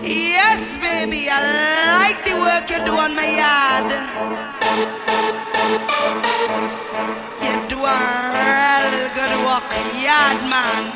Yes, baby, I like the work you do on my yard. You do a real good work, yard man.